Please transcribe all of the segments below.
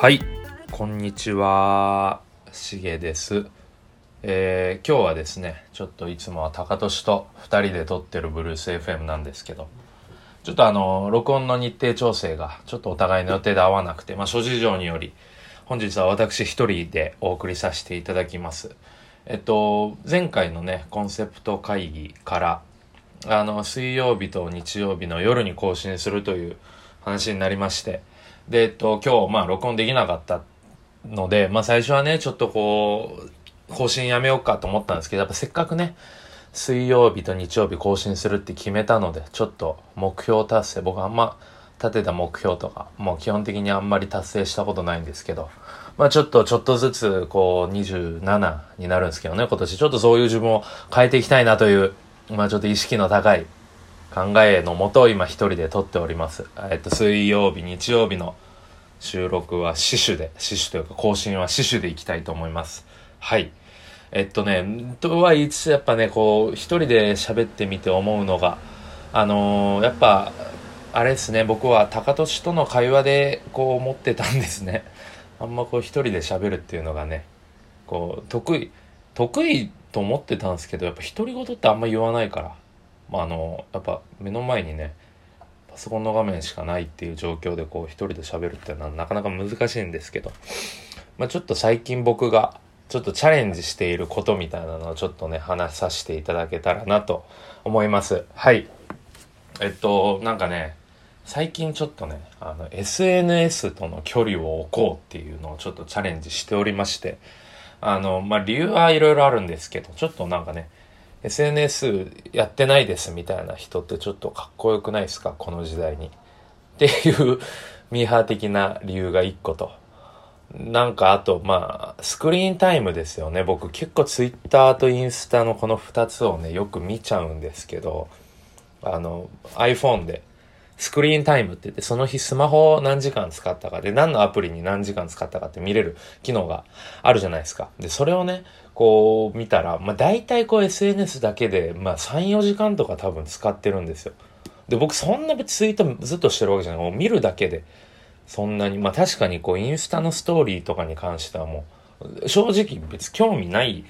はい、こんにちは。しげです。えー今日はですね、ちょっといつもは高俊と2人で撮ってるブルース FM なんですけど、ちょっとあの、録音の日程調整がちょっとお互いの予定で合わなくて、まあ諸事情により、本日は私一人でお送りさせていただきます。えっと、前回のね、コンセプト会議から、あの、水曜日と日曜日の夜に更新するという話になりまして、で、えっと、今日、まあ、録音できなかったので、まあ、最初はね、ちょっとこう、更新やめようかと思ったんですけど、やっぱせっかくね、水曜日と日曜日更新するって決めたので、ちょっと目標達成、僕あんま立てた目標とか、もう基本的にあんまり達成したことないんですけど、まあちょっと、ちょっとずつ、こう、27になるんですけどね、今年。ちょっとそういう自分を変えていきたいなという、まあちょっと意識の高い考えのもと今一人で撮っております。えっと、水曜日、日曜日の収録は死守で、死守というか更新は死守でいきたいと思います。はい。えっとね、とは言いつつやっぱね、こう、一人で喋ってみて思うのが、あのーやっぱ、あれですね、僕は高俊との会話でこう思ってたんですね。あんまこう一人で喋るっていうのがね、こう、得意、得意と思ってたんですけど、やっぱ独り言ってあんま言わないから、まあ、あの、やっぱ目の前にね、パソコンの画面しかないっていう状況でこう一人で喋るっていうのはなかなか難しいんですけど、まあ、ちょっと最近僕がちょっとチャレンジしていることみたいなのをちょっとね、話させていただけたらなと思います。はい。えっと、なんかね、最近ちょっとね、あの、SNS との距離を置こうっていうのをちょっとチャレンジしておりまして、あの、まあ、理由はいろいろあるんですけど、ちょっとなんかね、SNS やってないですみたいな人ってちょっとかっこよくないですか？この時代に。っていうミーハー的な理由が一個と。なんかあと、まあ、スクリーンタイムですよね。僕結構ツイッターとインスタのこの二つをね、よく見ちゃうんですけど、あの、iPhone でスクリーンタイムって言って、その日スマホを何時間使ったかで、何のアプリに何時間使ったかって見れる機能があるじゃないですか。で、それをね、こう見たら、まあ大体こう SNS だけで、まあ3、4時間とか多分使ってるんですよ。で、僕そんな別ツイートずっとしてるわけじゃない。もう見るだけで、そんなに、まあ確かにこうインスタのストーリーとかに関してはもう、正直別に興味ない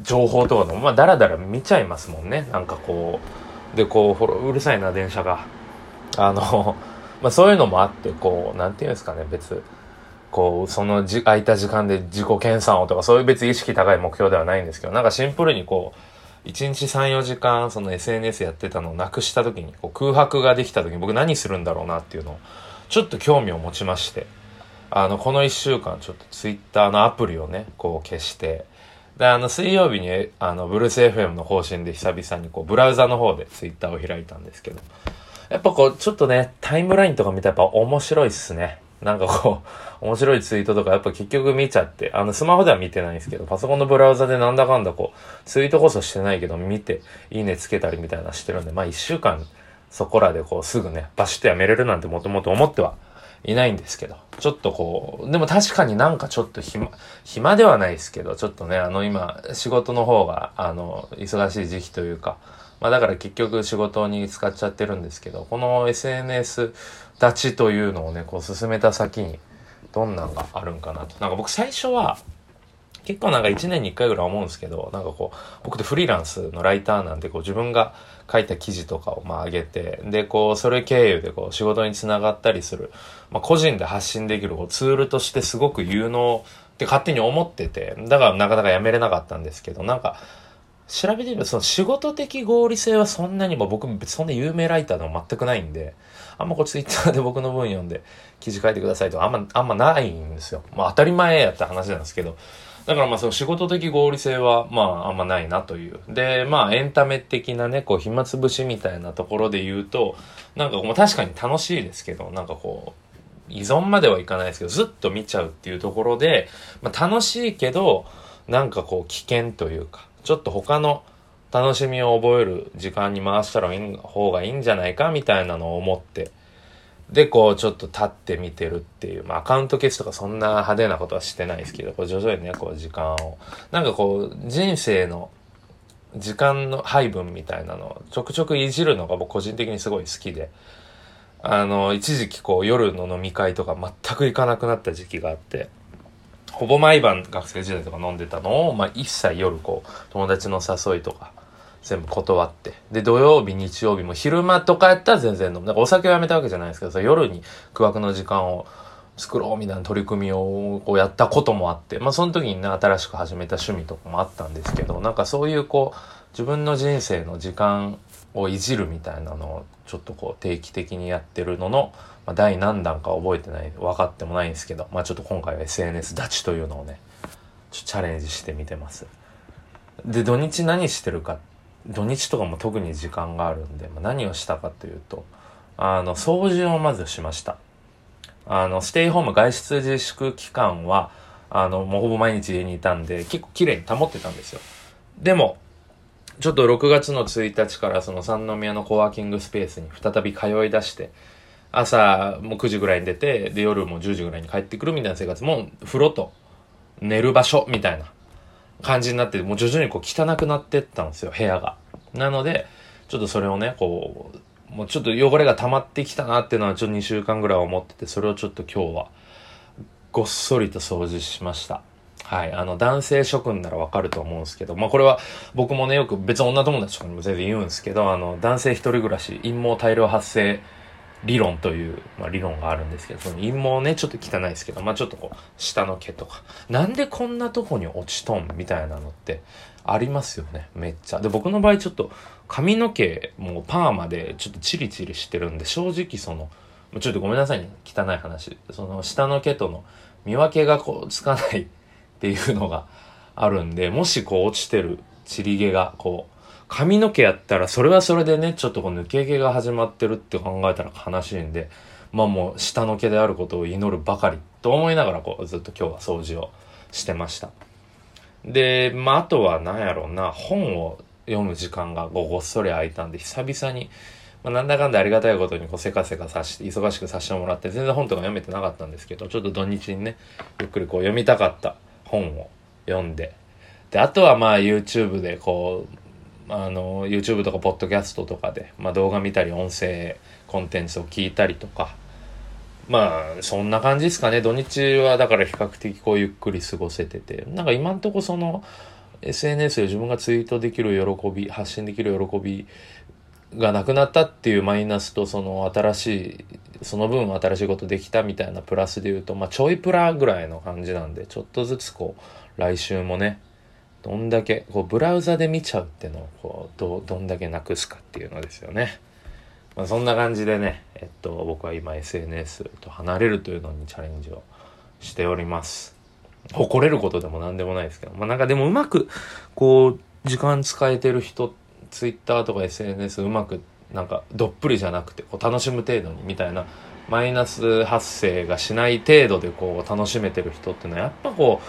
情報とかでも、まあダラダラ見ちゃいますもんね。なんかこう、で、こう、ほら、うるさいな、電車が。あの、まあそういうのもあって、こう、なんていうんですかね、別、こう、そのじ空いた時間で自己研鑽をとか、そういう別意識高い目標ではないんですけど、なんかシンプルにこう、1日3、4時間、その SNS やってたのをなくした時に、こう空白ができた時に僕何するんだろうなっていうのを、ちょっと興味を持ちまして、あの、この1週間ちょっと Twitter のアプリをね、こう消して、で、あの、水曜日に、あの、ブルース FM の方針で久々にこう、ブラウザの方で Twitter を開いたんですけど、やっぱこう、ちょっとね、タイムラインとか見たらやっぱ面白いっすね。なんかこう、面白いツイートとかやっぱ結局見ちゃって、あの、スマホでは見てないんですけど、パソコンのブラウザでなんだかんだこう、ツイートこそしてないけど、見て、いいねつけたりみたいなしてるんで、まあ一週間、そこらでこう、すぐね、バシッとやめれるなんてもともと思ってはいないんですけど、ちょっとこう、でも確かになんかちょっと暇、暇ではないですけど、ちょっとね、あの今、仕事の方が、あの、忙しい時期というか、まあだから結局仕事に使っちゃってるんですけど、この SNS 立ちというのをね、こう進めた先にどんなんがあるんかなと。なんか僕最初は、結構なんか1年に1回ぐらい思うんですけど、なんかこう、僕ってフリーランスのライターなんで、こう自分が書いた記事とかをまあ上げて、で、こう、それ経由でこう仕事につながったりする、まあ個人で発信できるこうツールとしてすごく有能って勝手に思ってて、だからなかなかやめれなかったんですけど、なんか、調べてみると、その仕事的合理性はそんなにも僕そんな有名ライターでも全くないんで、あんまこうツイッターで僕の文読んで記事書いてくださいとかあんま、あんまないんですよ。まあ当たり前やった話なんですけど、だからまあその仕事的合理性はまああんまないなという。で、まあエンタメ的なね、こう暇つぶしみたいなところで言うと、なんかもう確かに楽しいですけど、なんかこう、依存まではいかないですけど、ずっと見ちゃうっていうところで、まあ楽しいけど、なんかこう危険というか、ちょっと他の楽しみを覚える時間に回したらいい方がいいんじゃないかみたいなのを思って、で、こう、ちょっと立って見てるっていう、まあ、アカウント消すとかそんな派手なことはしてないですけど、こう、徐々にね、こう、時間を、なんかこう、人生の時間の配分みたいなのをちょくちょくいじるのが僕個人的にすごい好きで、あの、一時期こう夜の飲み会とか全く行かなくなった時期があって、ほぼ毎晩学生時代とか飲んでたのを、まあ、一切夜こう友達の誘いとか全部断って。で土曜日日曜日も昼間とかやったら全然飲む。だからお酒をやめたわけじゃないですけど夜に空白の時間を作ろうみたいな取り組みをこうやったこともあってまあその時にね新しく始めた趣味とかもあったんですけどなんかそういうこう自分の人生の時間をいじるみたいなのをちょっとこう定期的にやってるのの、まあ、第何弾か覚えてない分かってもないんですけど、まあ、ちょっと今回は SNS 立ちというのをねチャレンジしてみてます。で土日何してるか土日とかも特に時間があるんで、まあ、何をしたかというとあの掃除をまずしました。あのステイホーム外出自粛期間はあのもうほぼ毎日家にいたんで結構綺麗に保ってたんですよ。でもちょっと6月の1日からその三宮のコワーキングスペースに再び通い出して、朝も9時ぐらいに出て、で夜も10時ぐらいに帰ってくるみたいな生活も、風呂と寝る場所みたいな感じになって、もう徐々にこう汚くなってったんですよ、部屋が。なので、ちょっとそれをね、こう、もうちょっと汚れが溜まってきたなっていうのはちょっと2週間ぐらい思ってて、それをちょっと今日はごっそりと掃除しました。はい。あの、男性諸君ならわかると思うんですけど、まあこれは僕もね、よく別に女友達とかにも全然言うんですけど、あの、男性一人暮らし、陰謀大量発生理論という、まあ、理論があるんですけど、その陰謀ね、ちょっと汚いですけど、まあちょっとこう、下の毛とか、なんでこんなとこに落ちとんみたいなのってありますよね、めっちゃ。で、僕の場合ちょっと髪の毛もうパーマでちょっとチリチリしてるんで、正直その、ちょっとごめんなさいね、汚い話。その下の毛との見分けがこうつかないっていうのがあるんで、もしこう落ちてるちり毛がこう、髪の毛やったらそれはそれでね、ちょっとこう抜け毛が始まってるって考えたら悲しいんで、まあもう下の毛であることを祈るばかりと思いながらこうずっと今日は掃除をしてました。で、まああとは何やろうな、本を読む時間がごっそり空いたんで久々にまあ、なんだかんだありがたいことにこうせかせかさして、忙しくさせてもらって、全然本とか読めてなかったんですけど、ちょっと土日にね、ゆっくりこう読みたかった本を読んで、で、あとはまあ YouTube でこう、あの、YouTube とかポッドキャストとかで、まあ動画見たり音声コンテンツを聞いたりとか、まあ、そんな感じですかね。土日はだから比較的こうゆっくり過ごせてて、なんか今んとこその、SNS で自分がツイートできる喜び、発信できる喜びがなくなったっていうマイナスと、その新しいその分新しいことできたみたいなプラスで言うと、まあ、ちょいプラぐらいの感じなんで、ちょっとずつこう、来週もね、どんだけ、こう、ブラウザで見ちゃうっていうのを、こう、ど、どんだけなくすかっていうのですよね。まあ、そんな感じでね、えっと、僕は今 SNS と離れるというのにチャレンジをしております。誇れることでも何でもないですけど、まあ、なんかでもうまく、こう、時間使えてる人って、ツイッターとか SNS うまくなんかどっぷりじゃなくてこう楽しむ程度にみたいなマイナス発生がしない程度でこう楽しめてる人っていうのはやっぱこ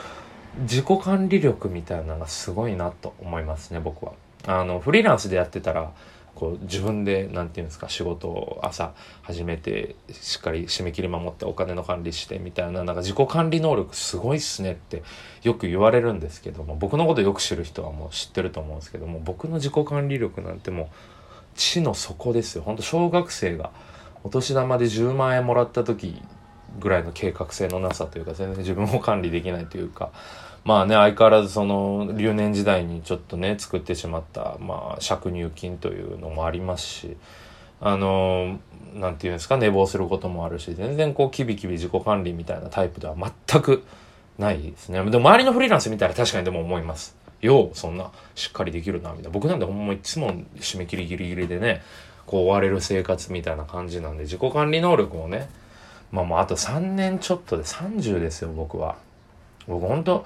う自己管理力みたいなのがすごいなと思いますね僕は。あのフリーランスでやってたらこう自分で何て言うんですか仕事を朝始めてしっかり締め切り守ってお金の管理してみたいななんか自己管理能力すごいっすねってよく言われるんですけども僕のことよく知る人はもう知ってると思うんですけども僕の自己管理力なんてもう地の底ですよ。ほんと小学生がお年玉で10万円もらった時ぐらいの計画性のなさというか、全然自分を管理できないというか、まあね、相変わらずその留年時代にちょっとね、作ってしまった、まあ、借入金というのもありますし、あの、なんていうんですか、寝坊することもあるし、全然こう、キビキビ自己管理みたいなタイプでは全くないですね。でも周りのフリーランス見たら確かにでも思います。ようそんなしっかりできるなみたいな僕なんでほんまいつも締め切りギリギリでねこう追われる生活みたいな感じなんで自己管理能力をねまあもうあと3年ちょっとで30ですよ僕は僕ほんと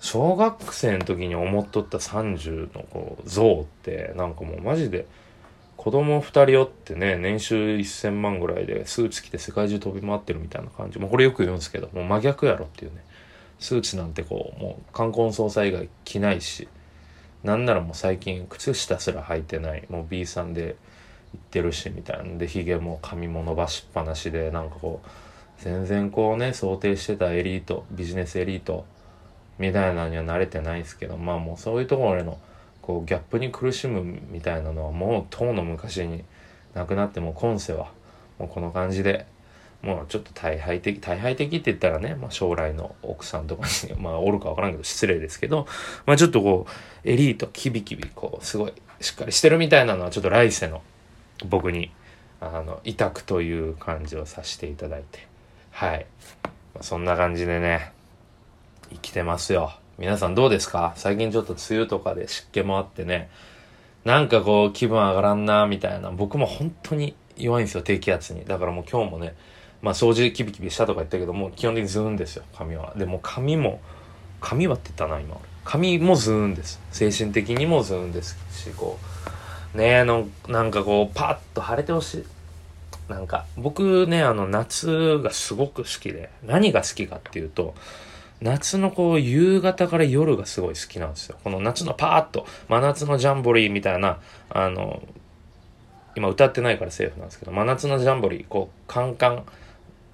小学生の時に思っとった30のこう像ってなんかもうマジで子供2人おってね年収1000万ぐらいでスーツ着て世界中飛び回ってるみたいな感じ。もうこれよく言うんですけどもう真逆やろっていうね。スーツなんてこうもう冠婚葬祭以外着ないし。なんならもう最近靴下すら履いてない。もう B さんで行ってるしみたいな。んでひげも髪も伸ばしっぱなしでなんかこう全然こうね想定してたエリートビジネスエリートみたいなのには慣れてないですけどまあもうそういうところのこうギャップに苦しむみたいなのはもうとうの昔になくなっても今世はもうこの感じでもうちょっと大敗的大敗的って言ったらね、まあ、将来の奥さんとかに、まあ、おるか分からんけど失礼ですけど、まあ、ちょっとこうエリートキビキビこうすごいしっかりしてるみたいなのはちょっと来世の僕にあの委託という感じをさせていただいてはい、まあ、そんな感じでね生きてますよ。皆さんどうですか？最近ちょっと梅雨とかで湿気もあってね。なんかこう気分上がらんなみたいな。僕も本当に弱いんですよ低気圧に。だからもう今日もねまあ掃除キビキビしたとか言ったけどもう基本的にズーンですよ髪は。でも髪も髪はって言ったな今。髪もズーンです。精神的にもズーンですしこう。ねえのなんかこうパッと晴れてほしい。なんか僕ねあの夏がすごく好きで何が好きかっていうと夏のこう夕方から夜がすごい好きなんですよ。この夏のパーッと真夏のジャンボリーみたいなあの今歌ってないからセーフなんですけど真夏のジャンボリーこうカンカン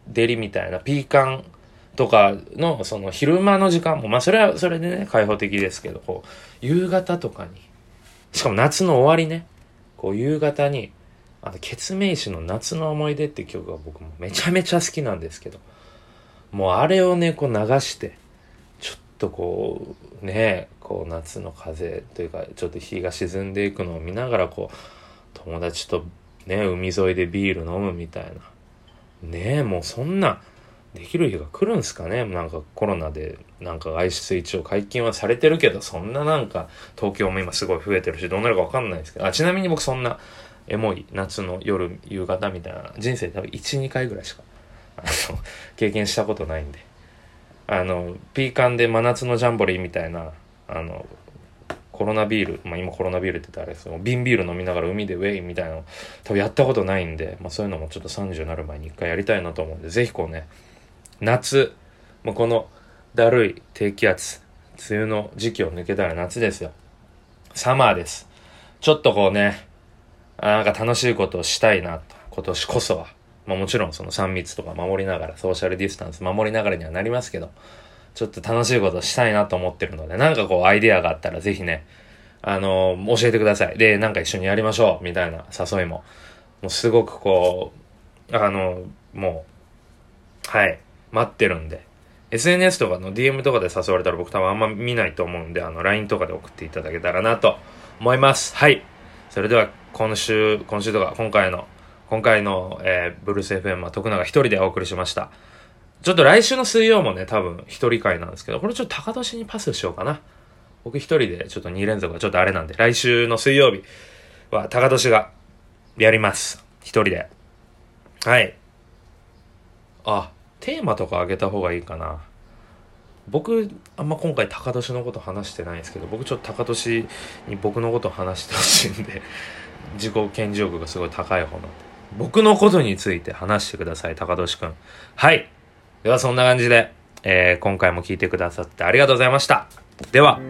デリみたいなピーカンとかのその昼間の時間もまあそれはそれでね開放的ですけどこう夕方とかにしかも夏の終わりねこう夕方にあの、ケツメイシの夏の思い出って曲が僕もめちゃめちゃ好きなんですけど、もうあれをね、こう流して、ちょっとこう、ね、こう夏の風というか、ちょっと日が沈んでいくのを見ながら、こう、友達とね、海沿いでビール飲むみたいな。ねえ、もうそんな、できる日が来るんすかねなんかコロナでなんか外出一応解禁はされてるけどそんななんか東京も今すごい増えてるしどうなるかわかんないですけどあちなみに僕そんなエモい夏の夜夕方みたいな人生多分12回ぐらいしか 経験したことないんで。あのピーカンで真夏のジャンボリーみたいなあのコロナビール、まあ、今コロナビールって言ったらあれですけど瓶ビール飲みながら海でウェイみたいなの多分やったことないんで、まあ、そういうのもちょっと30になる前に一回やりたいなと思うんでぜひこうね夏もうこのだるい低気圧梅雨の時期を抜けたら夏ですよ。サマーです。ちょっとこうねなんか楽しいことをしたいなと、今年こそは。まあもちろんその3密とか守りながら、ソーシャルディスタンス守りながらにはなりますけど、ちょっと楽しいことしたいなと思ってるので、なんかこうアイデアがあったらぜひね、あの、教えてください。で、なんか一緒にやりましょうみたいな誘いも、もうすごくこう、あの、もう、はい、待ってるんで、SNS とかの DM とかで誘われたら僕多分あんま見ないと思うんで、あの、LINE とかで送っていただけたらなと思います。はい。それでは今週、今週とか今回の、今回の、えー、ブルース FM は徳永一人でお送りしました。ちょっと来週の水曜もね、多分一人会なんですけど、これちょっと高年にパスしようかな。僕一人でちょっと2連続はちょっとあれなんで、来週の水曜日は高年がやります。一人で。はい。あ、テーマとかあげた方がいいかな。僕あんま今回高年のこと話してないんですけど僕ちょっと高年に僕のこと話してほしいんで自己顕示欲がすごい高い方なんで僕のことについて話してください高俊くん。はい。ではそんな感じで、えー、今回も聞いてくださってありがとうございました。では。